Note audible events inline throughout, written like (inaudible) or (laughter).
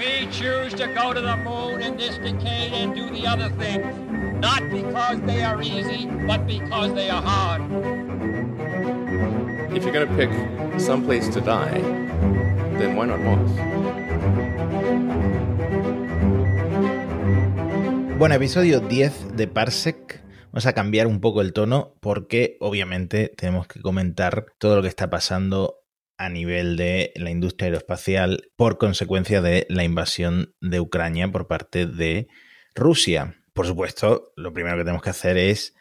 We choose to go to the moon in this decade and do the other things, not because they are easy, but because they are hard. If you're going to pick some place to die, then why not Mars? Bueno, episodio 10 de Parsec. Vamos a cambiar un poco el tono porque obviamente tenemos que comentar todo lo que está pasando a nivel de la industria aeroespacial por consecuencia de la invasión de Ucrania por parte de Rusia. Por supuesto, lo primero que tenemos que hacer es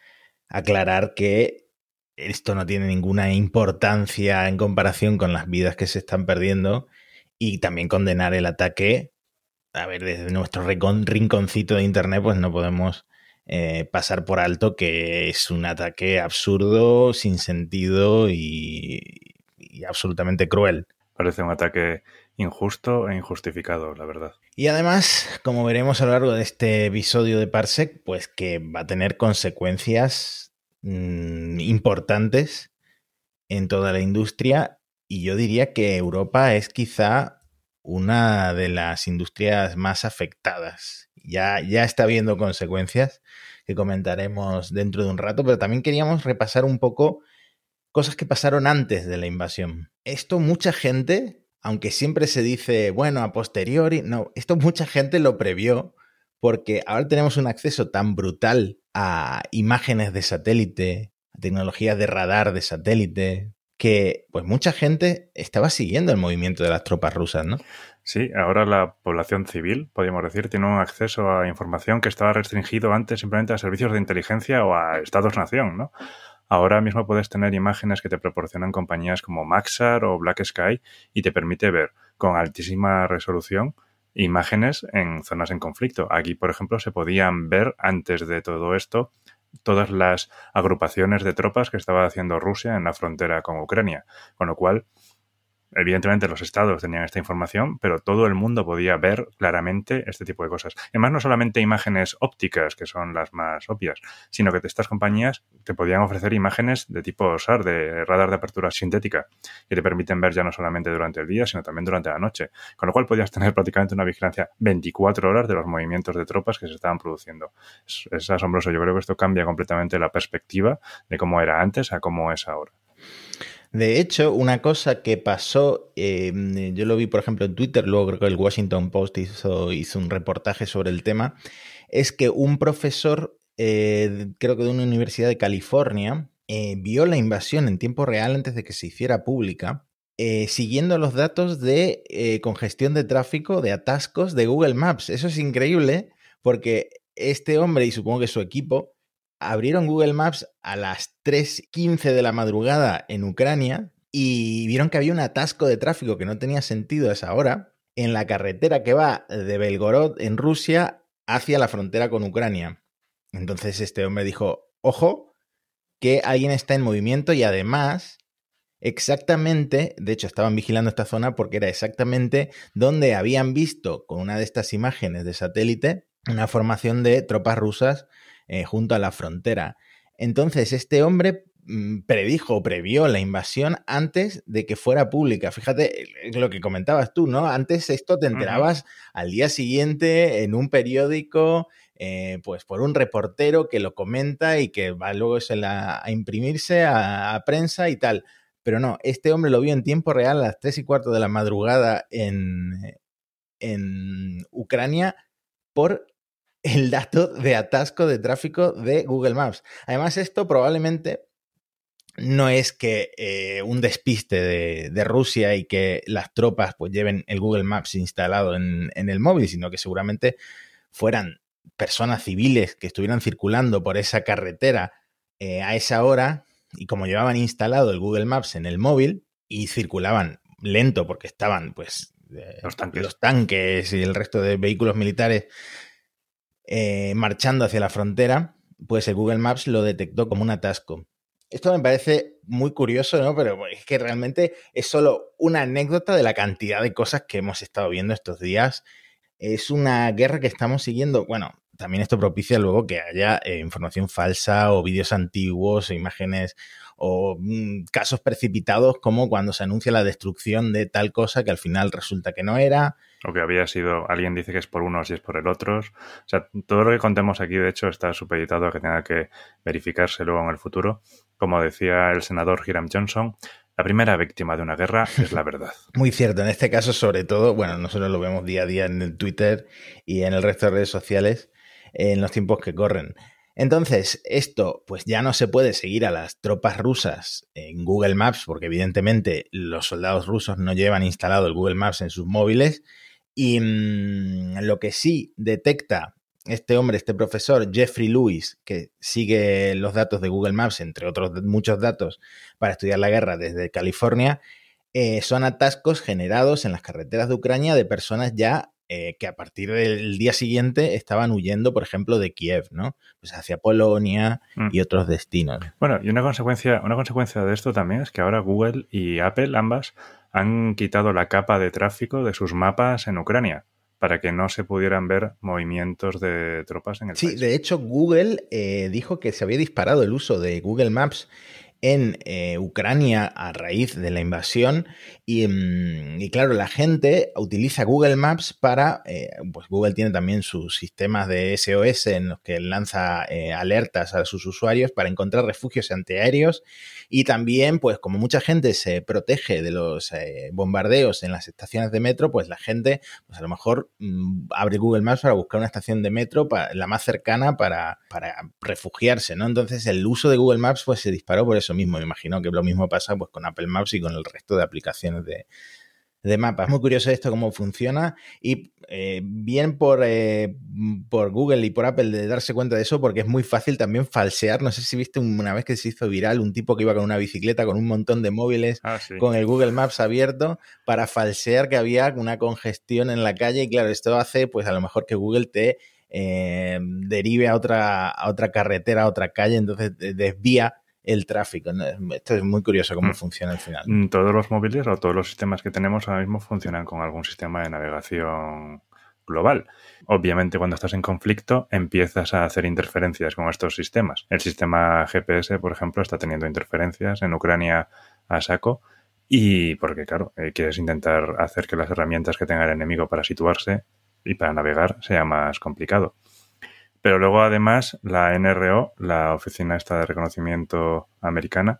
aclarar que esto no tiene ninguna importancia en comparación con las vidas que se están perdiendo y también condenar el ataque. A ver, desde nuestro rinconcito de Internet, pues no podemos eh, pasar por alto que es un ataque absurdo, sin sentido y, y absolutamente cruel. Parece un ataque injusto e injustificado, la verdad. Y además, como veremos a lo largo de este episodio de Parsec, pues que va a tener consecuencias mmm, importantes en toda la industria y yo diría que Europa es quizá una de las industrias más afectadas. Ya, ya está habiendo consecuencias que comentaremos dentro de un rato, pero también queríamos repasar un poco cosas que pasaron antes de la invasión. Esto mucha gente, aunque siempre se dice, bueno, a posteriori, no, esto mucha gente lo previó porque ahora tenemos un acceso tan brutal a imágenes de satélite, a tecnologías de radar de satélite, que pues mucha gente estaba siguiendo el movimiento de las tropas rusas, ¿no? Sí, ahora la población civil, podríamos decir, tiene un acceso a información que estaba restringido antes simplemente a servicios de inteligencia o a estados-nación, ¿no? Ahora mismo puedes tener imágenes que te proporcionan compañías como Maxar o Black Sky y te permite ver con altísima resolución imágenes en zonas en conflicto. Aquí, por ejemplo, se podían ver antes de todo esto todas las agrupaciones de tropas que estaba haciendo Rusia en la frontera con Ucrania, con lo cual Evidentemente los estados tenían esta información, pero todo el mundo podía ver claramente este tipo de cosas. Además, no solamente imágenes ópticas, que son las más obvias, sino que estas compañías te podían ofrecer imágenes de tipo SAR, de radar de apertura sintética, que te permiten ver ya no solamente durante el día, sino también durante la noche. Con lo cual podías tener prácticamente una vigilancia 24 horas de los movimientos de tropas que se estaban produciendo. Es, es asombroso. Yo creo que esto cambia completamente la perspectiva de cómo era antes a cómo es ahora. De hecho, una cosa que pasó, eh, yo lo vi por ejemplo en Twitter, luego creo que el Washington Post hizo, hizo un reportaje sobre el tema, es que un profesor, eh, creo que de una universidad de California, eh, vio la invasión en tiempo real antes de que se hiciera pública, eh, siguiendo los datos de eh, congestión de tráfico, de atascos de Google Maps. Eso es increíble porque este hombre y supongo que su equipo abrieron Google Maps a las 3.15 de la madrugada en Ucrania y vieron que había un atasco de tráfico que no tenía sentido a esa hora en la carretera que va de Belgorod en Rusia hacia la frontera con Ucrania. Entonces este hombre dijo, ojo, que alguien está en movimiento y además exactamente, de hecho estaban vigilando esta zona porque era exactamente donde habían visto con una de estas imágenes de satélite una formación de tropas rusas eh, junto a la frontera. Entonces, este hombre mm, predijo o previó la invasión antes de que fuera pública. Fíjate lo que comentabas tú, ¿no? Antes esto te enterabas uh -huh. al día siguiente en un periódico, eh, pues por un reportero que lo comenta y que va luego la, a imprimirse a, a, prensa y tal. Pero no, este hombre lo vio en tiempo real a las 3 y cuarto de la madrugada en, en Ucrania por el dato de atasco de tráfico de Google Maps. Además, esto probablemente no es que eh, un despiste de, de, Rusia y que las tropas pues lleven el Google Maps instalado en, en el móvil, sino que seguramente fueran personas civiles que estuvieran circulando por esa carretera eh, a esa hora y como llevaban instalado el Google Maps en el móvil y circulaban lento porque estaban pues eh, los, tanques. los tanques y el resto de vehículos militares eh, marchando hacia la frontera, pues el Google Maps lo detectó como un atasco. Esto me parece muy curioso, ¿no? Pero es que realmente es solo una anécdota de la cantidad de cosas que hemos estado viendo estos días. Es una guerra que estamos siguiendo, bueno, también esto propicia luego que haya eh, información falsa o vídeos antiguos o imágenes o mm, casos precipitados como cuando se anuncia la destrucción de tal cosa que al final resulta que no era. O que había sido, alguien dice que es por unos y es por el otro. O sea, todo lo que contemos aquí, de hecho, está supeditado a que tenga que verificarse luego en el futuro. Como decía el senador Hiram Johnson, la primera víctima de una guerra (laughs) es la verdad. Muy cierto. En este caso, sobre todo, bueno, nosotros lo vemos día a día en el Twitter y en el resto de redes sociales en los tiempos que corren. Entonces, esto pues ya no se puede seguir a las tropas rusas en Google Maps porque evidentemente los soldados rusos no llevan instalado el Google Maps en sus móviles y mm, lo que sí detecta este hombre, este profesor, Jeffrey Lewis, que sigue los datos de Google Maps, entre otros muchos datos, para estudiar la guerra desde California, eh, son atascos generados en las carreteras de Ucrania de personas ya eh, que a partir del día siguiente estaban huyendo, por ejemplo, de Kiev, ¿no? Pues hacia Polonia mm. y otros destinos. Bueno, y una consecuencia, una consecuencia de esto también es que ahora Google y Apple, ambas, han quitado la capa de tráfico de sus mapas en Ucrania para que no se pudieran ver movimientos de tropas en el país. Sí, de hecho, Google eh, dijo que se había disparado el uso de Google Maps en eh, Ucrania a raíz de la invasión. Mm, y, claro, la gente utiliza Google Maps para, eh, pues Google tiene también sus sistemas de SOS en los que lanza eh, alertas a sus usuarios para encontrar refugios antiaéreos. Y también, pues como mucha gente se protege de los bombardeos en las estaciones de metro, pues la gente, pues a lo mejor mm, abre Google Maps para buscar una estación de metro, la más cercana para, para refugiarse, ¿no? Entonces el uso de Google Maps pues se disparó por eso mismo. Me imagino que lo mismo pasa pues, con Apple Maps y con el resto de aplicaciones de, de mapas. Es muy curioso esto, cómo funciona. Y eh, bien por, eh, por Google y por Apple de darse cuenta de eso, porque es muy fácil también falsear. No sé si viste una vez que se hizo viral un tipo que iba con una bicicleta con un montón de móviles ah, con el Google Maps abierto para falsear que había una congestión en la calle. Y claro, esto hace, pues a lo mejor que Google te eh, derive a otra, a otra carretera, a otra calle, entonces desvía el tráfico. Esto es muy curioso cómo mm. funciona al final. Mm, todos los móviles o todos los sistemas que tenemos ahora mismo funcionan con algún sistema de navegación global. Obviamente cuando estás en conflicto empiezas a hacer interferencias con estos sistemas. El sistema GPS, por ejemplo, está teniendo interferencias en Ucrania a saco y porque, claro, eh, quieres intentar hacer que las herramientas que tenga el enemigo para situarse y para navegar sea más complicado. Pero luego, además, la NRO, la Oficina esta de Reconocimiento Americana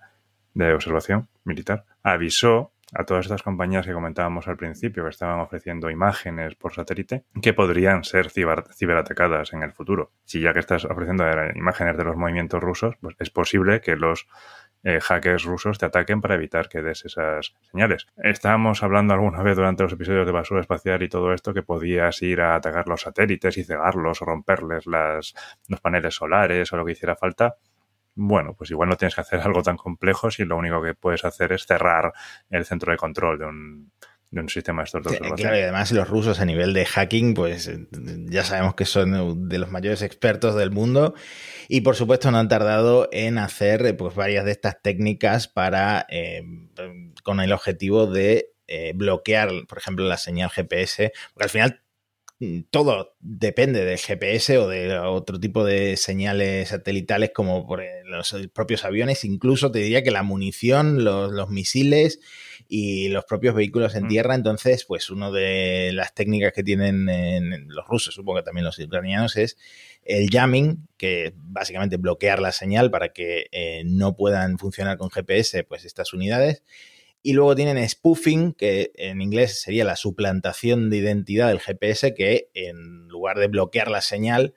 de Observación Militar, avisó a todas estas compañías que comentábamos al principio, que estaban ofreciendo imágenes por satélite, que podrían ser ciberatacadas en el futuro. Si ya que estás ofreciendo imágenes de los movimientos rusos, pues es posible que los eh, hackers rusos te ataquen para evitar que des esas señales. Estábamos hablando alguna vez durante los episodios de basura espacial y todo esto que podías ir a atacar los satélites y cegarlos o romperles las, los paneles solares o lo que hiciera falta. Bueno, pues igual no tienes que hacer (laughs) algo tan complejo si lo único que puedes hacer es cerrar el centro de control de un, de un sistema de estos dos. Claro, y además los rusos a nivel de hacking, pues eh, ya sabemos que son de los mayores expertos del mundo y por supuesto no han tardado en hacer eh, pues varias de estas técnicas para, eh, con el objetivo de bloquear, por ejemplo, la señal GPS, porque al final todo depende del GPS o de otro tipo de señales satelitales como por los propios aviones, incluso te diría que la munición, los, los misiles y los propios vehículos en mm. tierra. Entonces, pues una de las técnicas que tienen en los rusos, supongo que también los ucranianos, es el jamming, que básicamente bloquear la señal para que eh, no puedan funcionar con GPS, pues estas unidades. Y luego tienen spoofing, que en inglés sería la suplantación de identidad del GPS, que en lugar de bloquear la señal,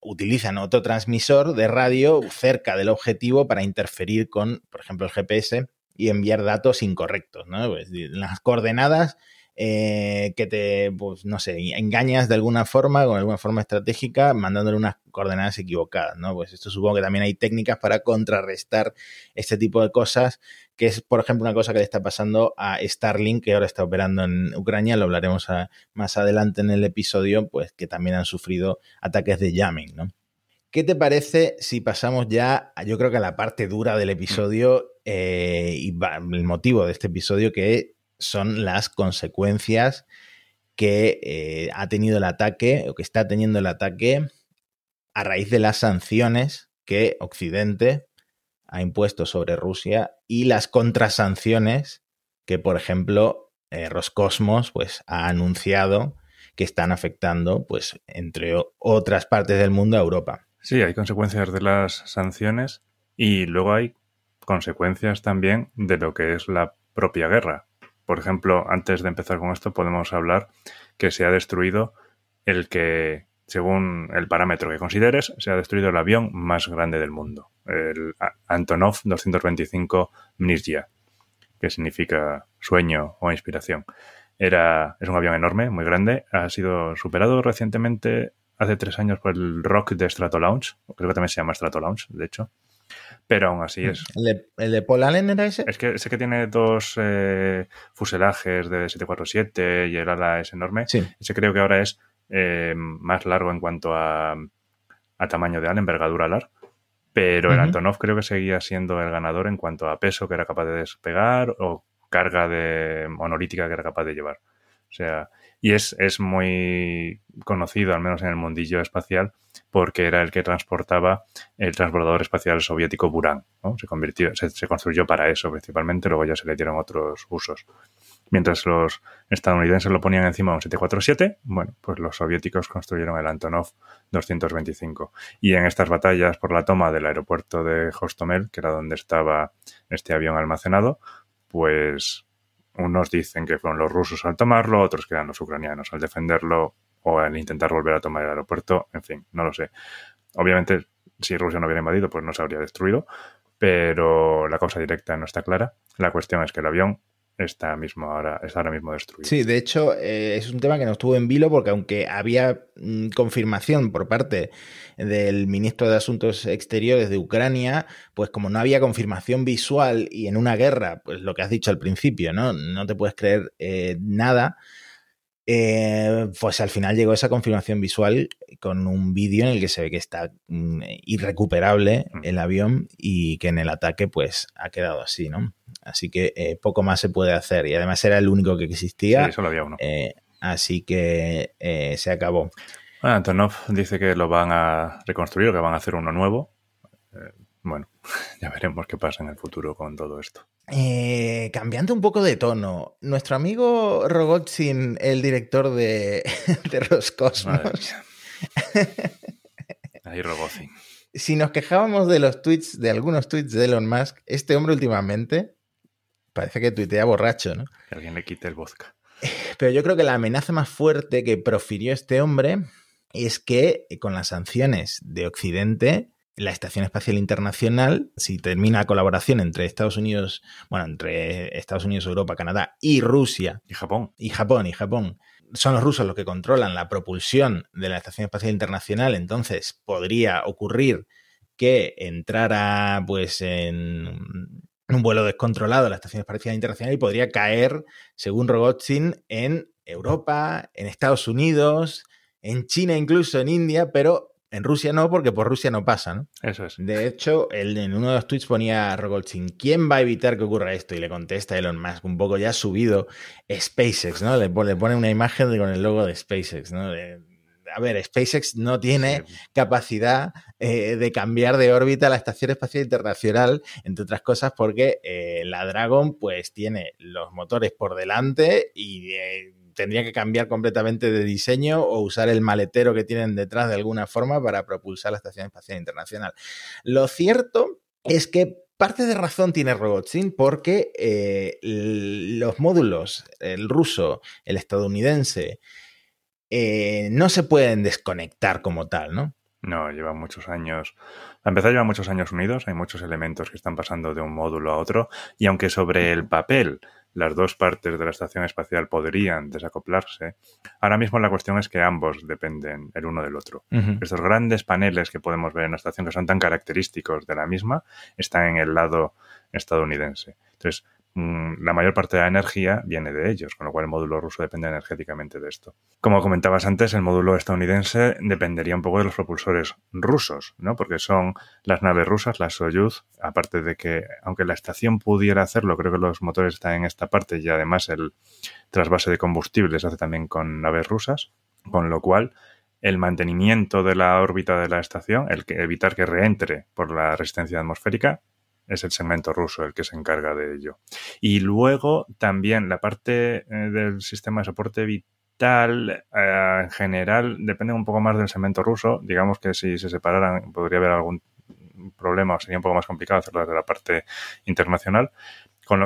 utilizan otro transmisor de radio cerca del objetivo para interferir con, por ejemplo, el GPS y enviar datos incorrectos, ¿no? Pues, las coordenadas eh, que te, pues no sé, engañas de alguna forma, con alguna forma estratégica, mandándole unas coordenadas equivocadas, ¿no? Pues esto supongo que también hay técnicas para contrarrestar este tipo de cosas, que es, por ejemplo, una cosa que le está pasando a Starlink, que ahora está operando en Ucrania, lo hablaremos más adelante en el episodio, pues que también han sufrido ataques de jamming, ¿no? ¿Qué te parece si pasamos ya, yo creo que a la parte dura del episodio eh, y el motivo de este episodio, que son las consecuencias que eh, ha tenido el ataque o que está teniendo el ataque a raíz de las sanciones que Occidente ha impuesto sobre Rusia y las contrasanciones que, por ejemplo, eh, Roscosmos pues, ha anunciado que están afectando, pues, entre otras partes del mundo, a Europa. Sí, hay consecuencias de las sanciones y luego hay consecuencias también de lo que es la propia guerra. Por ejemplo, antes de empezar con esto, podemos hablar que se ha destruido el que, según el parámetro que consideres, se ha destruido el avión más grande del mundo, el Antonov 225 Mnizhya, que significa sueño o inspiración. Era, es un avión enorme, muy grande. Ha sido superado recientemente, hace tres años, por el Rock de Stratolaunch. Creo que también se llama Stratolaunch, de hecho. Pero aún así es. ¿El de, Paul Allen era ese? Es que sé que tiene dos eh, fuselajes de 747 y el ala es enorme. Sí. Ese creo que ahora es eh, más largo en cuanto a, tamaño de ala, envergadura alar. Pero el Antonov creo que seguía siendo el ganador en cuanto a peso que era capaz de despegar o carga de monolítica que era capaz de llevar. O sea, y es, es muy conocido, al menos en el mundillo espacial, porque era el que transportaba el transbordador espacial soviético Buran. Se, convirtió, se, construyó para eso principalmente, luego ya se le dieron otros usos. Mientras los estadounidenses lo ponían encima de un 747, bueno, pues los soviéticos construyeron el Antonov 225. Y en estas batallas por la toma del aeropuerto de Hostomel, que era donde estaba este avión almacenado, pues unos dicen que fueron los rusos al tomarlo, otros que eran los ucranianos al defenderlo o al intentar volver a tomar el aeropuerto, en fin, no lo sé. Obviamente, si Rusia no hubiera invadido, pues no se habría destruido, pero la causa directa no está clara. La cuestión es que el avión está, mismo ahora, está ahora mismo destruido. Sí, de hecho, eh, es un tema que no estuvo en vilo porque aunque había mm, confirmación por parte del ministro de Asuntos Exteriores de Ucrania, pues como no había confirmación visual y en una guerra, pues lo que has dicho al principio, ¿no? No te puedes creer eh, nada. Eh, pues al final llegó esa confirmación visual con un vídeo en el que se ve que está mm, irrecuperable mm. el avión y que en el ataque pues ha quedado así, ¿no? Así que eh, poco más se puede hacer y además era el único que existía. Sí, solo había uno. Eh, así que se acabó. Bueno, Antonov dice que lo van a reconstruir que van a hacer uno nuevo. bueno, (laughs) ya veremos qué pasa en el futuro con todo esto. Eh, cambiando un poco de tono, nuestro amigo Rogozin, el director de, (laughs) de Roscosmos. Ahí Rogozin. (laughs) Si nos quejábamos de los tweets, de algunos tweets de Elon Musk, este hombre últimamente parece que tuitea borracho, ¿no? Que alguien le quite el vodka. Pero yo creo que la amenaza más fuerte que profirió este hombre es que con las sanciones de Occidente la Estación Espacial Internacional, si termina colaboración entre Estados Unidos, bueno, entre Estados Unidos, Europa, Canadá y Rusia. Y Japón. Y Japón, y Japón. Son los rusos los que controlan la propulsión de la Estación Espacial Internacional, entonces podría ocurrir que entrara pues en un vuelo descontrolado a la Estación Espacial Internacional y podría caer, según Rogozin, en Europa, en Estados Unidos, en China, incluso en India, pero en Rusia no, porque por Rusia no pasa, ¿no? Eso es. De hecho, él en uno de los tweets ponía a Rogolchin, ¿quién va a evitar que ocurra esto? Y le contesta Elon Musk, un poco ya subido, SpaceX, ¿no? Le, pone una imagen con el logo de SpaceX, ¿no? a ver, SpaceX no tiene capacidad eh, de cambiar de órbita la Estación Espacial Internacional, entre otras cosas porque eh, la Dragon pues tiene los motores por delante y eh, tendría que cambiar completamente de diseño o usar el maletero que tienen detrás de alguna forma para propulsar la Estación Espacial Internacional. Lo cierto es que parte de razón tiene Rogozin porque eh, los módulos, el ruso, el estadounidense, eh, no se pueden desconectar como tal, ¿no? No, llevan muchos años. A empezar, llevan muchos años unidos. Hay muchos elementos que están pasando de un módulo a otro. Y aunque sobre el papel las dos partes de la estación espacial podrían desacoplarse, ahora mismo la cuestión es que ambos dependen el uno del otro. Estos grandes paneles que podemos ver en la estación, que son tan característicos de la misma, están en el lado estadounidense. Entonces, la mayor parte de la energía viene de ellos, con lo cual el módulo ruso depende energéticamente de esto. Como comentabas antes, el módulo estadounidense dependería un poco de los propulsores rusos, ¿no? Porque son las naves rusas, las Soyuz, aparte de que, aunque la estación pudiera hacerlo, creo que los motores están en esta parte y además el trasvase de combustible se hace también con naves rusas, con lo cual el mantenimiento de la órbita de la estación, el que, evitar que reentre por la resistencia atmosférica, es el segmento ruso el que se encarga de ello. Y luego también la parte eh, del sistema de soporte vital eh, en general depende un poco más del segmento ruso. Digamos que si se separaran podría haber algún problema o sería un poco más complicado hacerlo desde la parte internacional.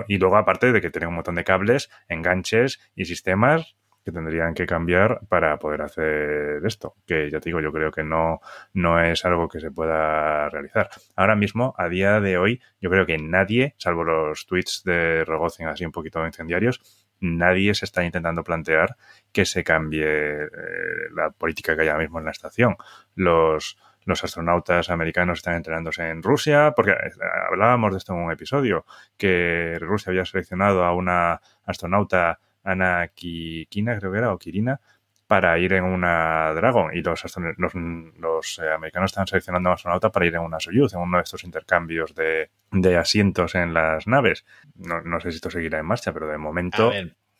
y luego aparte de que tiene un montón de cables, enganches y sistemas que tendrían que cambiar para poder hacer esto, que ya te digo, yo creo que no, no es algo que se pueda realizar. Ahora mismo, a día de hoy, yo creo que nadie, salvo los tweets de Rogozin así un poquito incendiarios, nadie se está intentando plantear que se cambie eh, la política que hay ahora mismo en la estación. Los, los astronautas americanos están entrenándose en Rusia, porque eh, hablábamos de esto en un episodio, que Rusia había seleccionado a una astronauta Ana Kikina, creo que era, o Kirina, para ir en una Dragon. Y los, los, eh, americanos están seleccionando a astronauta para ir en una Soyuz, en uno de estos intercambios de, asientos en las naves. No, sé si esto seguirá en marcha, pero de momento.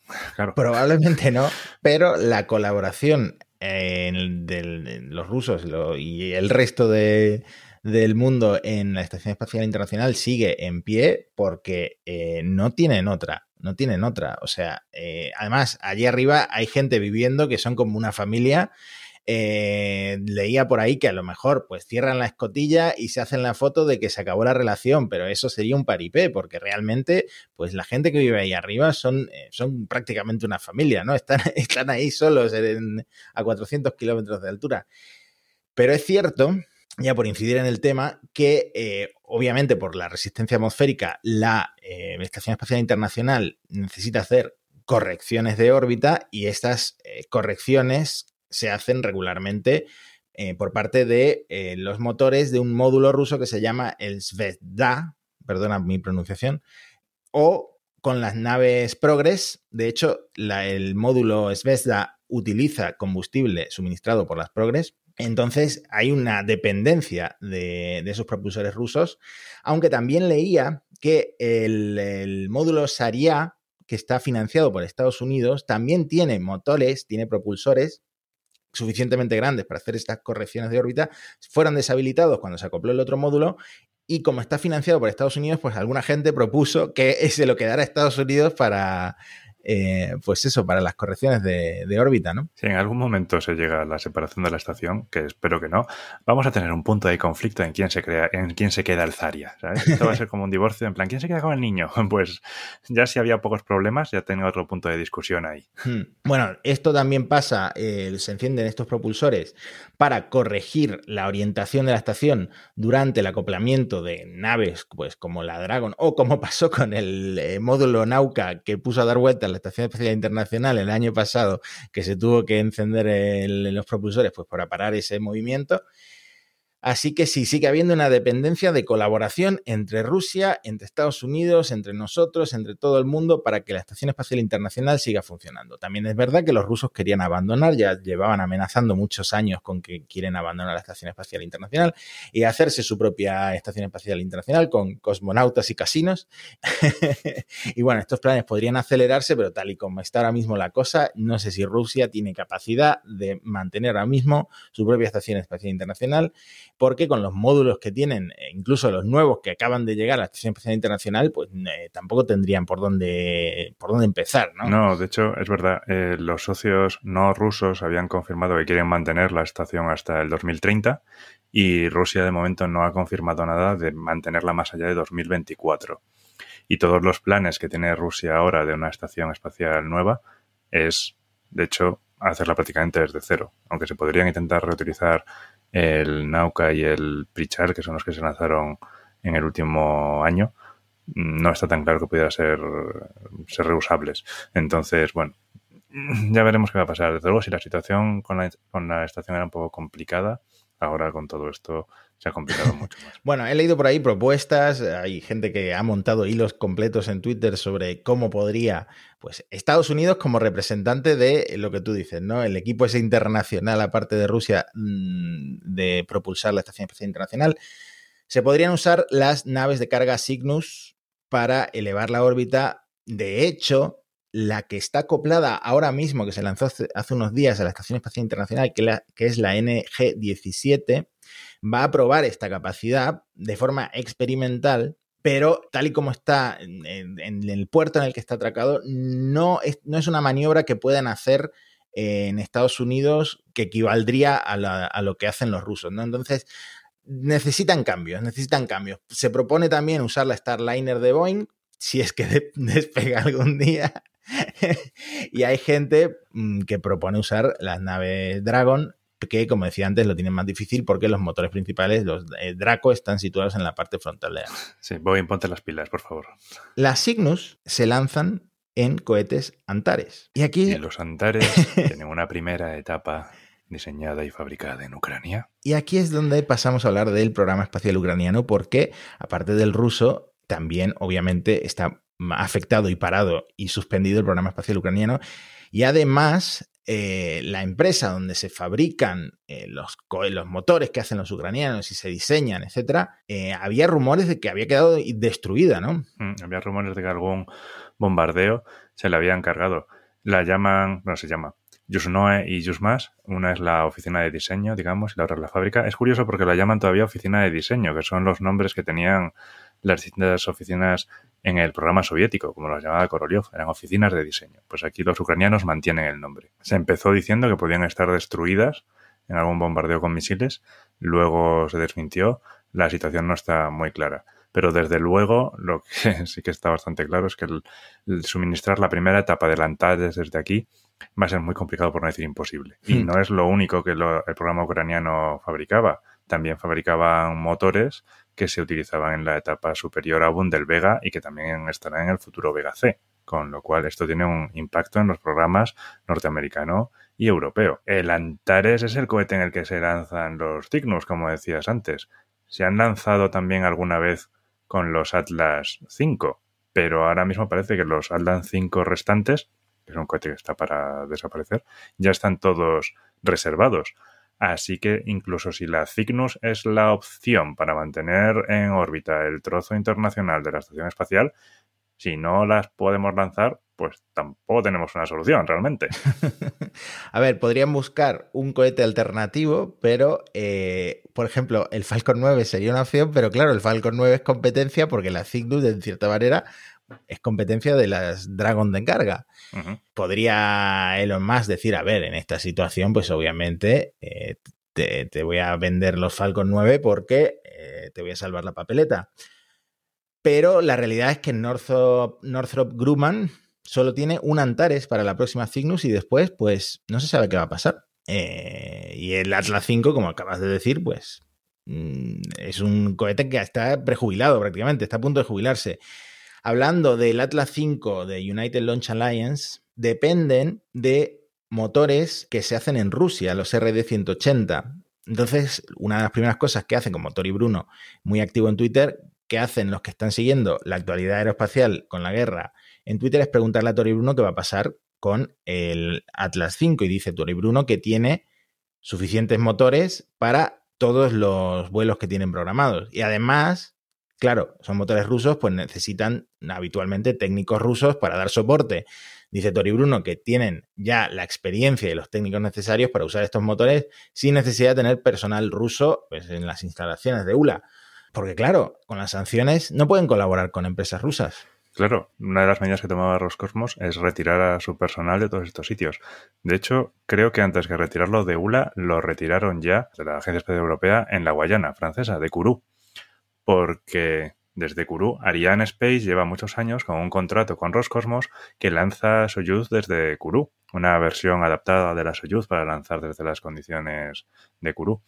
(laughs) Probablemente no, pero la colaboración de los rusos y el resto de, del mundo en la Estación Espacial Internacional sigue en pie porque eh, no tienen otra no tienen otra. O sea, eh, además, allí arriba hay gente viviendo que son como una familia. Eh, leía por ahí que a lo mejor pues cierran la escotilla y se hacen la foto de que se acabó la relación, pero eso sería un paripé, porque realmente pues la gente que vive ahí arriba son, eh, son prácticamente una familia, ¿no? (laughs) Están, están ahí solos a 400 kilómetros de altura. Pero es cierto ya por incidir en el tema, que eh, obviamente por la resistencia atmosférica, la eh, Estación Espacial Internacional necesita hacer correcciones de órbita y estas eh, correcciones se hacen regularmente por parte de los motores de un módulo ruso que se llama el Zvezda, perdona mi pronunciación, o con las naves Progress. De hecho, el módulo Zvezda utiliza combustible suministrado por las Progress entonces hay una dependencia de, esos propulsores rusos, aunque también leía que el, módulo Saria, que está financiado por Estados Unidos, también tiene motores, tiene propulsores suficientemente grandes para hacer estas correcciones de órbita, fueron deshabilitados cuando se acopló el otro módulo y como está financiado por Estados Unidos, pues alguna gente propuso que se lo quedara a Estados Unidos para eh, pues eso, para las correcciones de, órbita, ¿no? Si en algún momento se llega a la separación de la estación, que espero que no, vamos a tener un punto de conflicto en quién se crea, en quién se queda el Zaria, Esto va a ser como un divorcio, en plan, ¿quién se queda con el niño? (laughs) Pues ya si había pocos problemas, ya tengo otro punto de discusión ahí. Hmm. Bueno, esto también pasa, eh, se encienden estos propulsores para corregir la orientación de la estación durante el acoplamiento de naves, pues como la Dragon, o como (laughs) pasó con el eh, módulo Nauka que puso a dar vueltas la Estación Espacial Internacional el año pasado, que se tuvo que encender los propulsores pues para parar ese movimiento. Así que sí, sigue habiendo una dependencia de colaboración entre Rusia, entre Estados Unidos, entre nosotros, entre todo el mundo, para que la Estación Espacial Internacional siga funcionando. También es verdad que los rusos querían abandonar, ya llevaban amenazando muchos años con que quieren abandonar la Estación Espacial Internacional y hacerse su propia Estación Espacial Internacional con cosmonautas y casinos. (laughs) y bueno, estos planes podrían acelerarse, pero tal y como está ahora mismo la cosa, no sé si Rusia tiene capacidad de mantener ahora mismo su propia Estación Espacial Internacional porque con los módulos que tienen, e incluso los nuevos que acaban de llegar a la Estación Espacial Internacional, pues eh, tampoco tendrían por dónde, por dónde empezar, ¿no? No, de hecho, es verdad, eh, los socios no rusos habían confirmado que quieren mantener la estación hasta el 2030 y Rusia de momento no ha confirmado nada de mantenerla más allá de 2024. Y todos los planes que tiene Rusia ahora de una estación espacial nueva es, de hecho, hacerla prácticamente desde cero, aunque se podrían intentar reutilizar el Nauka y el Prichar, que son los que se lanzaron en el último año, no está tan claro que pudiera ser, ser reusables. Entonces, bueno, ya veremos qué va a pasar. Desde luego, si la situación con la, con la estación era un poco complicada, ahora con todo esto se ha complicado (laughs) mucho más. Bueno, he leído por ahí propuestas, hay gente que ha montado hilos completos en Twitter sobre cómo podría, pues, Estados Unidos como representante de lo que tú dices, ¿no? El equipo ese internacional, aparte de Rusia, mm, de propulsar la Estación Espacial Internacional, se podrían usar las naves de carga Cygnus para elevar la órbita. De hecho, la que está acoplada ahora mismo, que se lanzó hace, unos días a la Estación Espacial Internacional, que, que es la NG-17, va a probar esta capacidad de forma experimental pero tal y como está en, el puerto en el que está atracado, no es, no es una maniobra que puedan hacer en Estados Unidos que equivaldría a, lo que hacen los rusos, ¿no? Entonces, necesitan cambios, necesitan cambios. Se propone también usar la Starliner de Boeing, si es que (laughs) despega algún día. (laughs) y hay gente mm, que propone usar las naves Dragon que, como decía antes, lo tienen más difícil porque los motores principales, los eh, Draco, están situados en la parte frontal de la Sí, voy, ponte las pilas, por favor. Las Cygnus se lanzan en cohetes Antares. Y aquí... los Antares tienen una primera etapa diseñada y fabricada en Ucrania. Y aquí es donde pasamos a hablar del programa espacial ucraniano porque, aparte del ruso, también obviamente está afectado y parado y suspendido el programa espacial ucraniano. Y además eh, la empresa donde se fabrican eh, los, los, motores que hacen los ucranianos y se diseñan, etcétera, eh, había rumores de que había quedado destruida, ¿no? Mm, había rumores de que algún bombardeo se le había encargado. La llaman, no se llama, Yusnoe y Yusmas. Una es la oficina de diseño, digamos, y la otra es la fábrica. Es curioso porque la llaman todavía oficina de diseño, que son los nombres que tenían las distintas oficinas en el programa soviético, como las llamaba Korolev, eran oficinas de diseño. Pues aquí los ucranianos mantienen el nombre. Se empezó diciendo que podían estar destruidas en algún bombardeo con misiles, luego se desmintió, la situación no está muy clara. Pero desde luego, lo que (laughs) sí que está bastante claro es que el, suministrar la primera etapa de Antares desde aquí va a ser muy complicado, por no decir imposible. Y hmm. no es lo único que el programa ucraniano fabricaba. También fabricaban motores que se utilizaban en la etapa superior aún del Vega y que también estará en el futuro Vega C. Con lo cual esto tiene un impacto en los programas norteamericano y europeo. El Antares es el cohete en el que se lanzan los Cygnus, como decías antes. Se han lanzado también alguna vez con los Atlas 5, pero ahora mismo parece que los Atlas 5 restantes, que es un cohete que está para desaparecer, ya están todos reservados. Así que incluso si la Cygnus es la opción para mantener en órbita el trozo internacional de la estación espacial, si no las podemos lanzar, pues tampoco tenemos una solución realmente. (laughs) A ver, podrían buscar un cohete alternativo, pero, eh, por ejemplo, el Falcon 9 sería una opción, pero claro, el Falcon 9 es competencia porque la Cygnus, de cierta manera, es competencia de las Dragon de encarga. Podría Elon Musk decir, a ver, en esta situación, pues obviamente eh, te, voy a vender los Falcon 9 porque eh, te voy a salvar la papeleta. Pero la realidad es que Northrop, Northrop Grumman solo tiene un Antares para la próxima Cygnus y después, pues, no se sabe qué va a pasar. Eh, y el Atlas 5, como acabas de decir, pues, mm, es un cohete que está prejubilado prácticamente, está a punto de jubilarse hablando del Atlas 5 de United Launch Alliance, dependen de motores que se hacen en Rusia, los RD180. Entonces, una de las primeras cosas que hacen, como Tori Bruno, muy activo en Twitter, que hacen los que están siguiendo la actualidad aeroespacial con la guerra en Twitter es preguntarle a Tori Bruno qué va a pasar con el Atlas 5. Y dice Tori Bruno que tiene suficientes motores para todos los vuelos que tienen programados. Y además Claro, son motores rusos, pues necesitan habitualmente técnicos rusos para dar soporte. Dice Tori Bruno que tienen ya la experiencia y los técnicos necesarios para usar estos motores sin necesidad de tener personal ruso pues, en las instalaciones de ULA. Porque claro, con las sanciones no pueden colaborar con empresas rusas. Claro, una de las medidas que tomaba Roscosmos es retirar a su personal de todos estos sitios. De hecho, creo que antes que retirarlo de ULA, lo retiraron ya de la Agencia Espacial Europea en la Guayana francesa, de Kourou porque desde Kourou, Ariane Space lleva muchos años con un contrato con Roscosmos que lanza Soyuz desde Kourou, una versión adaptada de la Soyuz para lanzar desde las condiciones de Kourou.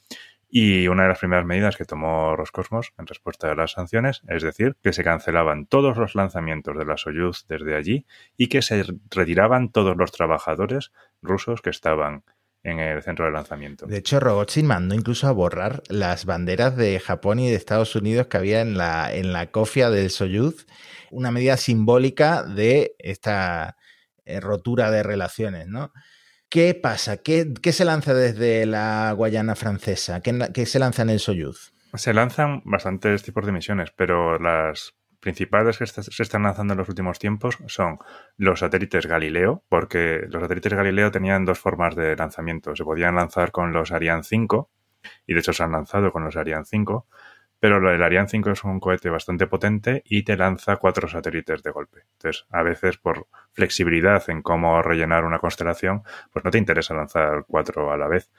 Y una de las primeras medidas que tomó Roscosmos en respuesta a las sanciones es decir, que se cancelaban todos los lanzamientos de la Soyuz desde allí y que se retiraban todos los trabajadores rusos que estaban en el centro de lanzamiento. De hecho, Rogozin mandó incluso a borrar las banderas de Japón y de Estados Unidos que había en la, en la cofia del Soyuz, una medida simbólica de esta eh, rotura de relaciones, ¿no? ¿Qué pasa? ¿Qué, se lanza desde la Guayana francesa? ¿Qué, se lanza en el Soyuz? Se lanzan bastantes tipos de misiones, pero las principales que se están lanzando en los últimos tiempos son los satélites Galileo, porque los satélites Galileo tenían dos formas de lanzamiento. Se podían lanzar con los Ariane 5, y de hecho se han lanzado con los Ariane 5, pero el Ariane 5 es un cohete bastante potente y te lanza cuatro satélites de golpe. Entonces, a veces por flexibilidad en cómo rellenar una constelación, pues no te interesa lanzar cuatro a la vez.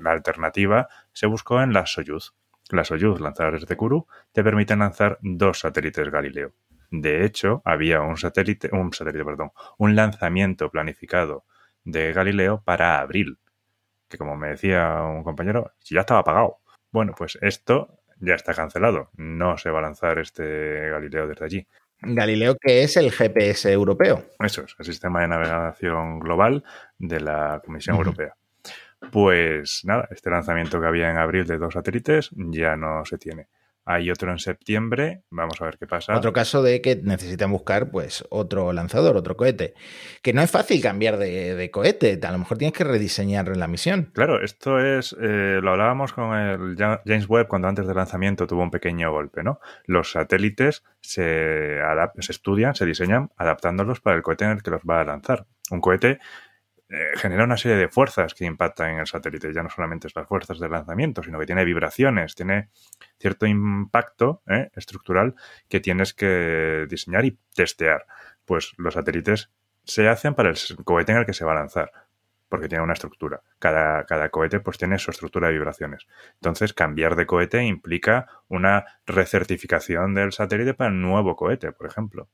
La alternativa se buscó en la Soyuz. Las Soyuz, lanzadores de Kourou, te permiten lanzar dos satélites Galileo. De hecho, había un satélite, un satélite, perdón, un lanzamiento planificado de Galileo para abril, que como me decía un compañero, ya estaba pagado. Bueno, pues esto ya está cancelado. No se va a lanzar este Galileo desde allí. Galileo, que es el GPS europeo. Eso es, el sistema de navegación global de la Comisión Europea. Pues nada, este lanzamiento que había en abril de dos satélites ya no se tiene. Hay otro en septiembre, vamos a ver qué pasa. Otro caso de que necesitan buscar pues otro lanzador, otro cohete. Que no es fácil cambiar de, cohete, a lo mejor tienes que rediseñar la misión. Claro, esto es, eh, lo hablábamos con el James Webb cuando antes del lanzamiento tuvo un pequeño golpe, ¿no? Los satélites se, se estudian, se diseñan adaptándolos para el cohete en el que los va a lanzar. Un cohete genera una serie de fuerzas que impactan en el satélite. Ya no solamente es las fuerzas de lanzamiento, sino que tiene vibraciones, tiene cierto impacto eh, estructural que tienes que diseñar y testear. Pues los satélites se hacen para el cohete en el que se va a lanzar, porque tiene una estructura. Cada, cada cohete pues tiene su estructura de vibraciones. Entonces, cambiar de cohete implica una recertificación del satélite para el nuevo cohete, por ejemplo.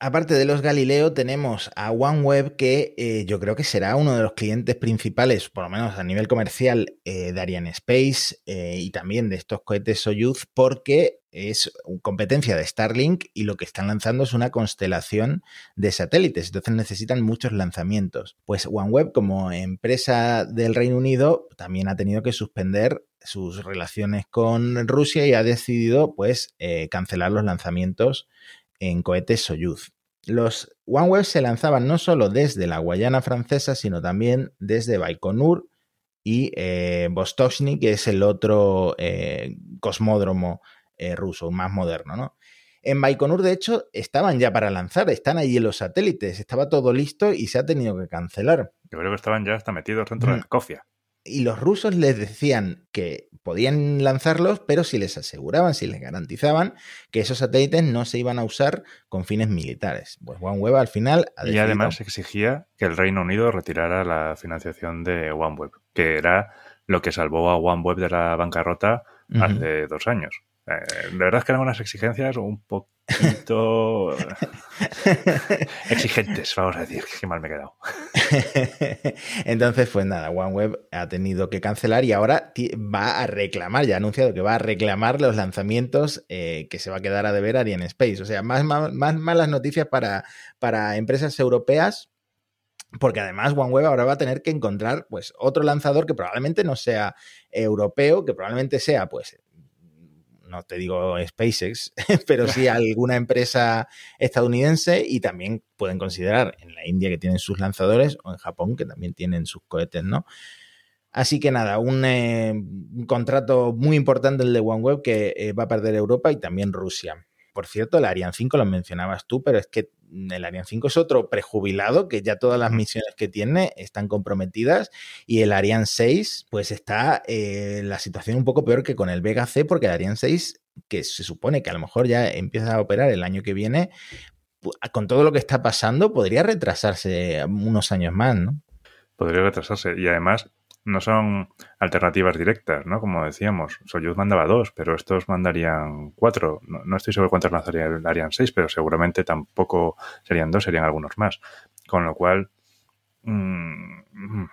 Aparte de los Galileo, tenemos a OneWeb, que eh, yo creo que será uno de los clientes principales, por lo menos a nivel comercial, eh, de Ariane Space eh, y también de estos cohetes Soyuz, porque es competencia de Starlink y lo que están lanzando es una constelación de satélites, entonces necesitan muchos lanzamientos. Pues OneWeb, como empresa del Reino Unido, también ha tenido que suspender sus relaciones con Rusia y ha decidido pues cancelar los lanzamientos en cohetes Soyuz. Los OneWeb se lanzaban no solo desde la Guayana francesa, sino también desde Baikonur y eh, Vostochny, que es el otro eh, cosmódromo eh, ruso, más moderno, ¿no? En Baikonur, de hecho, estaban ya para lanzar, están allí los satélites, estaba todo listo y se ha tenido que cancelar. Yo creo que estaban ya hasta metidos dentro de la cofia y los rusos les decían que podían lanzarlos, pero si les aseguraban, si les garantizaban que esos satélites no se iban a usar con fines militares. Pues OneWeb al final... y además exigía que el Reino Unido retirara la financiación de OneWeb, que era lo que salvó a OneWeb de la bancarrota hace dos años. Eh, la verdad es que eran unas exigencias un poquito (laughs) exigentes, vamos a decir, que mal me he quedado. (laughs) Entonces, pues nada, OneWeb ha tenido que cancelar y ahora va a reclamar, ya ha anunciado que va a reclamar los lanzamientos eh, que se va a quedar a deber Ariane Space. O sea, más, más, más malas noticias para, para empresas europeas porque además OneWeb ahora va a tener que encontrar pues otro lanzador que probablemente no sea europeo, que probablemente sea pues no te digo SpaceX, (laughs) pero sí alguna empresa estadounidense y también pueden considerar en la India que tienen sus lanzadores o en Japón que también tienen sus cohetes, ¿no? Así que nada, un, eh, contrato muy importante el de OneWeb que eh, va a perder Europa y también Rusia. Por cierto, el Ariane 5 lo mencionabas tú, pero es que el Ariane 5 es otro prejubilado que ya todas las misiones que tiene están comprometidas y el Ariane 6 pues está eh, la situación un poco peor que con el Vega C porque el Ariane 6 que se supone que a lo mejor ya empieza a operar el año que viene con todo lo que está pasando podría retrasarse unos años más, ¿no? Podría retrasarse y además no son alternativas directas, ¿no? Como decíamos, Soyuz mandaba dos, pero estos mandarían cuatro. No, estoy seguro cuántos lanzarían seis, pero seguramente tampoco serían dos, serían algunos más. Con lo cual, mm, mm,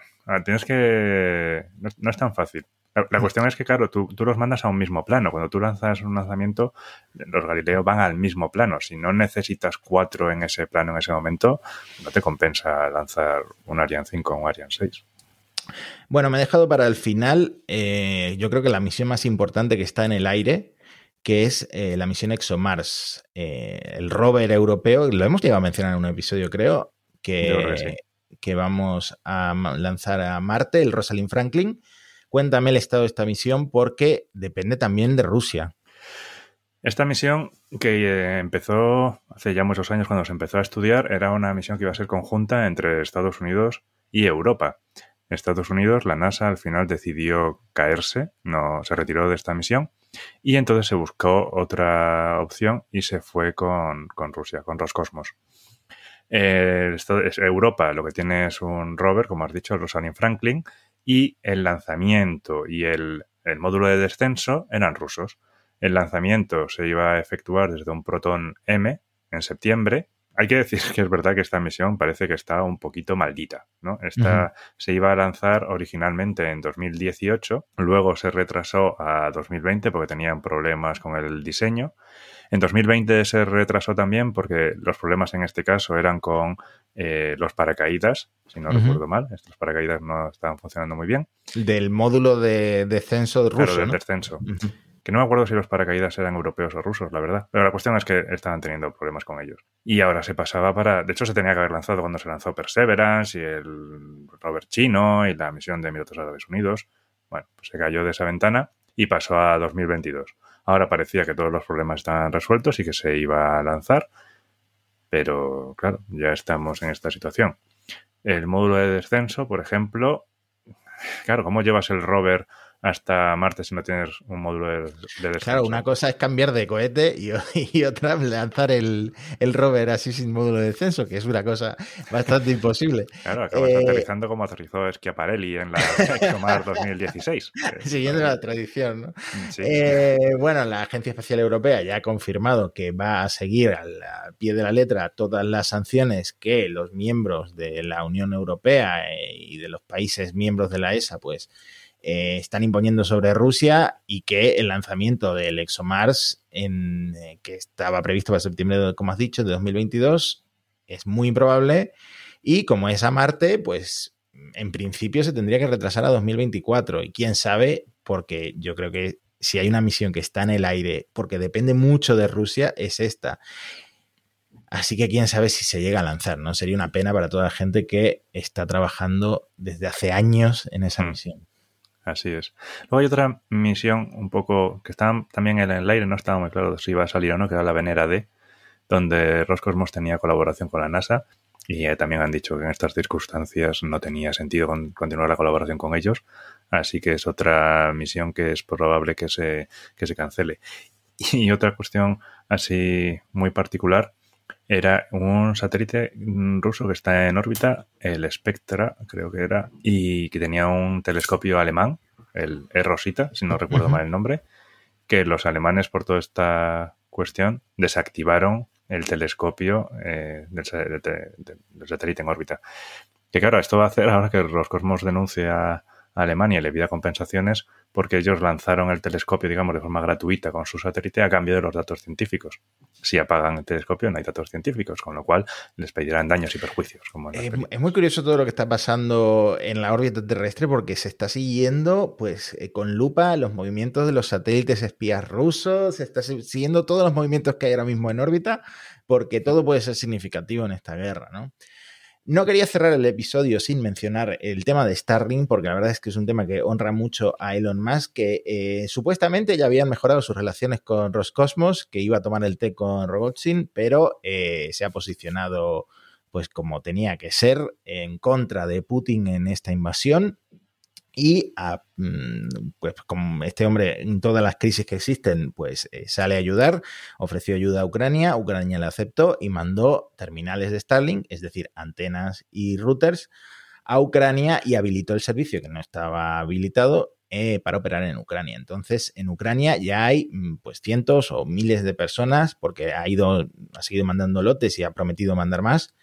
tienes que... No, es tan fácil. La, cuestión es que, claro, tú, tú, los mandas a un mismo plano. Cuando tú lanzas un lanzamiento, los Galileos van al mismo plano. Si no necesitas cuatro en ese plano en ese momento, no te compensa lanzar un Ariane 5 o un Ariane 6. Bueno, me he dejado para el final, eh, yo creo que la misión más importante que está en el aire, que es eh, la misión ExoMars, eh, el rover europeo, lo hemos llegado a mencionar en un episodio, creo, que, que, vamos a lanzar a Marte, el Rosalind Franklin. Cuéntame el estado de esta misión porque depende también de Rusia. Esta misión que empezó hace ya muchos años cuando se empezó a estudiar era una misión que iba a ser conjunta entre Estados Unidos y Europa. Estados Unidos, la NASA al final decidió caerse, no se retiró de esta misión y entonces se buscó otra opción y se fue con, Rusia, con Roscosmos. Europa lo que tiene es un rover, como has dicho, Rosalind Franklin, y el lanzamiento y el, el módulo de descenso eran rusos. El lanzamiento se iba a efectuar desde un Proton M en septiembre hay que decir que es verdad que esta misión parece que está un poquito maldita, ¿no? Esta se iba a lanzar originalmente en 2018, luego se retrasó a 2020 porque tenían problemas con el diseño. En 2020 se retrasó también porque los problemas en este caso eran con eh, los paracaídas, si no recuerdo mal. Estos paracaídas no estaban funcionando muy bien. Del módulo de descenso ruso. Pero del descenso que no me acuerdo si los paracaídas eran europeos o rusos, la verdad. Pero la cuestión es que estaban teniendo problemas con ellos. Y ahora se pasaba para... De hecho, se tenía que haber lanzado cuando se lanzó Perseverance y el rover chino y la misión de Emiratos Árabes Unidos. Bueno, pues se cayó de esa ventana y pasó a 2022. Ahora parecía que todos los problemas estaban resueltos y que se iba a lanzar. Pero, claro, ya estamos en esta situación. El módulo de descenso, por ejemplo... Claro, ¿cómo llevas el rover hasta Marte si no tienes un módulo de, descenso. Claro, una cosa es cambiar de cohete y, (laughs) otra lanzar el, rover así sin módulo de descenso, que es una cosa bastante (laughs) imposible. Claro, acabas eh, aterrizando como aterrizó Schiaparelli en la (laughs) ExoMar 2016. Siguiendo la tradición, ¿no? Mm, eh, bueno, la Agencia Espacial Europea ya ha confirmado que va a seguir al, pie de la letra todas las sanciones que los miembros de la Unión Europea eh, y de los países miembros de la ESA, pues eh, están imponiendo sobre Rusia y que el lanzamiento del ExoMars, en, eh, que estaba previsto para septiembre, como has dicho, de 2022, es muy improbable. Y como es a Marte, pues en principio se tendría que retrasar a 2024. Y quién sabe, porque yo creo que si hay una misión que está en el aire, porque depende mucho de Rusia, es esta. Así que quién sabe si se llega a lanzar, ¿no? Sería una pena para toda la gente que está trabajando desde hace años en esa hmm. misión. Así es. Luego hay otra misión un poco que está también en el aire, no estaba muy claro si iba a salir o no, que era la Venera D, donde Roscosmos tenía colaboración con la NASA y eh, también han dicho que en estas circunstancias no tenía sentido continuar la colaboración con ellos, así que es otra misión que es probable que se, que se cancele. (laughs) Y otra cuestión así muy particular era un satélite ruso que está en órbita, el Spectra, creo que era, y que tenía un telescopio alemán, el E-Rosita, si no recuerdo mal el nombre, que los alemanes por toda esta cuestión desactivaron el telescopio eh, del, satélite en órbita. Que claro, esto va a hacer ahora que Roscosmos denuncie a, Alemania y le pida compensaciones porque ellos lanzaron el telescopio, digamos, de forma gratuita con su satélite a cambio de los datos científicos. Si apagan el telescopio no hay datos científicos, con lo cual les pedirán daños y perjuicios. es muy curioso todo lo que está pasando en la órbita terrestre porque se está siguiendo pues eh, con lupa los movimientos de los satélites espías rusos, se está siguiendo todos los movimientos que hay ahora mismo en órbita porque todo puede ser significativo en esta guerra, ¿no? No quería cerrar el episodio sin mencionar el tema de Starlink, porque la verdad es que es un tema que honra mucho a Elon Musk, que eh, supuestamente ya habían mejorado sus relaciones con Roscosmos, que iba a tomar el té con Rogozin, pero eh, se ha posicionado pues como tenía que ser en contra de Putin en esta invasión y mm, pues como este hombre en todas las crisis que existen pues eh, sale a ayudar, ofreció ayuda a Ucrania, Ucrania le aceptó y mandó terminales de Starlink, es decir, antenas y routers a Ucrania y habilitó el servicio que no estaba habilitado eh, para operar en Ucrania. Entonces, en Ucrania ya hay mm, pues cientos o miles de personas porque ha ido, ha seguido mandando lotes y ha prometido mandar más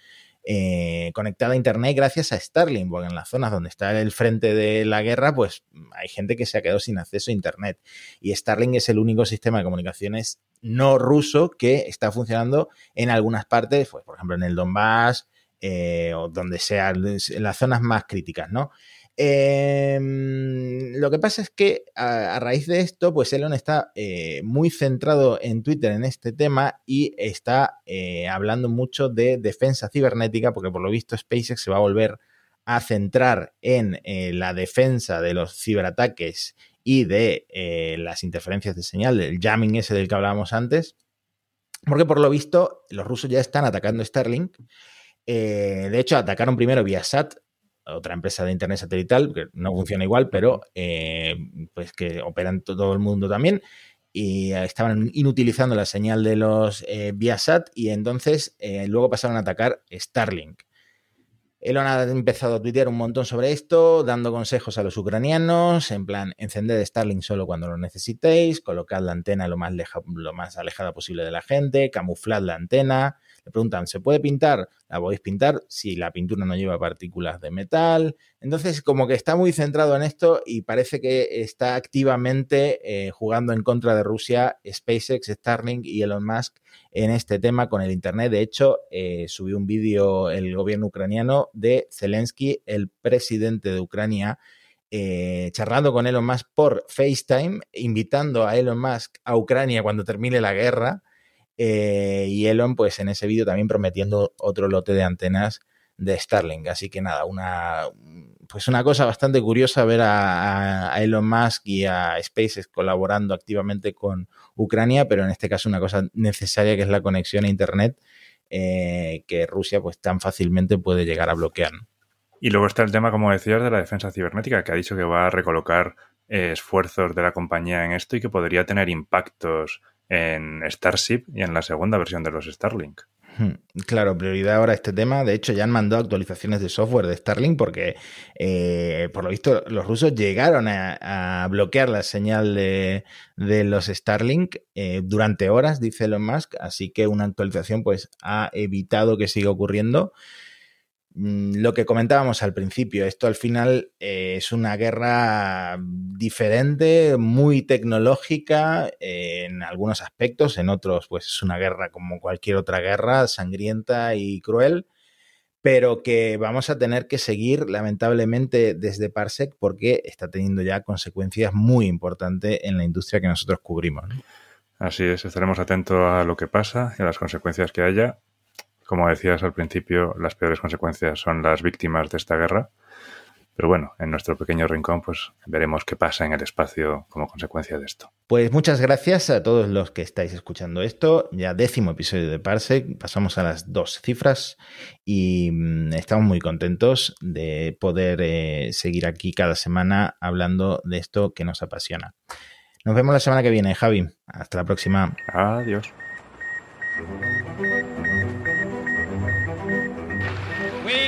eh, conectada a Internet gracias a Starlink, porque en las zonas donde está el frente de la guerra, pues hay gente que se ha quedado sin acceso a Internet. Y Starlink es el único sistema de comunicaciones no ruso que está funcionando en algunas partes, pues, por ejemplo, en el Donbass, eh, o donde sea, en las zonas más críticas, ¿no? Em, lo que pasa es que a, raíz de esto, pues Elon está eh, muy centrado en Twitter en este tema y está eh, hablando mucho de defensa cibernética, porque por lo visto SpaceX se va a volver a centrar en eh, la defensa de los ciberataques y de las interferencias de señal, del jamming ese del que hablábamos antes, porque por lo visto los rusos ya están atacando Starlink. De hecho, atacaron primero Viasat, otra empresa de internet satelital, que no funciona igual, pero eh, pues que opera en todo el mundo también y estaban inutilizando la señal de los eh, Viasat y entonces eh, luego pasaron a atacar Starlink. Elon ha empezado a tuitear un montón sobre esto, dando consejos a los ucranianos, en plan, encended Starlink solo cuando lo necesitéis, colocad la antena lo más, lo más alejada posible de la gente, camuflad la antena, preguntan, ¿se puede pintar? La podéis pintar si la pintura no lleva partículas de metal. Entonces, como que está muy centrado en esto y parece que está activamente eh, jugando en contra de Rusia, SpaceX, Starlink y Elon Musk en este tema con el Internet. De hecho, eh, subió un vídeo el gobierno ucraniano de Zelensky, el presidente de Ucrania, eh, charlando con Elon Musk por FaceTime, invitando a Elon Musk a Ucrania cuando termine la guerra eh, y Elon, pues en ese vídeo también prometiendo otro lote de antenas de Starlink. Así que nada, una, pues una cosa bastante curiosa ver a, Elon Musk y a SpaceX colaborando activamente con Ucrania, pero en este caso una cosa necesaria que es la conexión a Internet eh, que Rusia pues tan fácilmente puede llegar a bloquear. Y luego está el tema, como decías, de la defensa cibernética, que ha dicho que va a recolocar eh, esfuerzos de la compañía en esto y que podría tener impactos en Starship y en la segunda versión de los Starlink. Hmm, claro, prioridad ahora este tema. De hecho, ya han mandado actualizaciones de software de Starlink porque, eh, por lo visto, los rusos llegaron a, bloquear la señal de, los Starlink eh, durante horas, dice Elon Musk. Así que una actualización pues, ha evitado que siga ocurriendo. Mm, lo que comentábamos al principio, esto al final eh, es una guerra diferente, muy tecnológica en algunos aspectos, en otros pues es una guerra como cualquier otra guerra, sangrienta y cruel, pero que vamos a tener que seguir lamentablemente desde Parsec porque está teniendo ya consecuencias muy importantes en la industria que nosotros cubrimos. Así es, estaremos atentos a lo que pasa y a las consecuencias que haya como decías al principio, las peores consecuencias son las víctimas de esta guerra. Pero bueno, en nuestro pequeño rincón, pues veremos qué pasa en el espacio como consecuencia de esto. Pues muchas gracias a todos los que estáis escuchando esto. Ya décimo episodio de Parsec, pasamos a las dos cifras y mm, estamos muy contentos de poder eh, seguir aquí cada semana hablando de esto que nos apasiona. Nos vemos la semana que viene, Javi. Hasta la próxima. Adiós.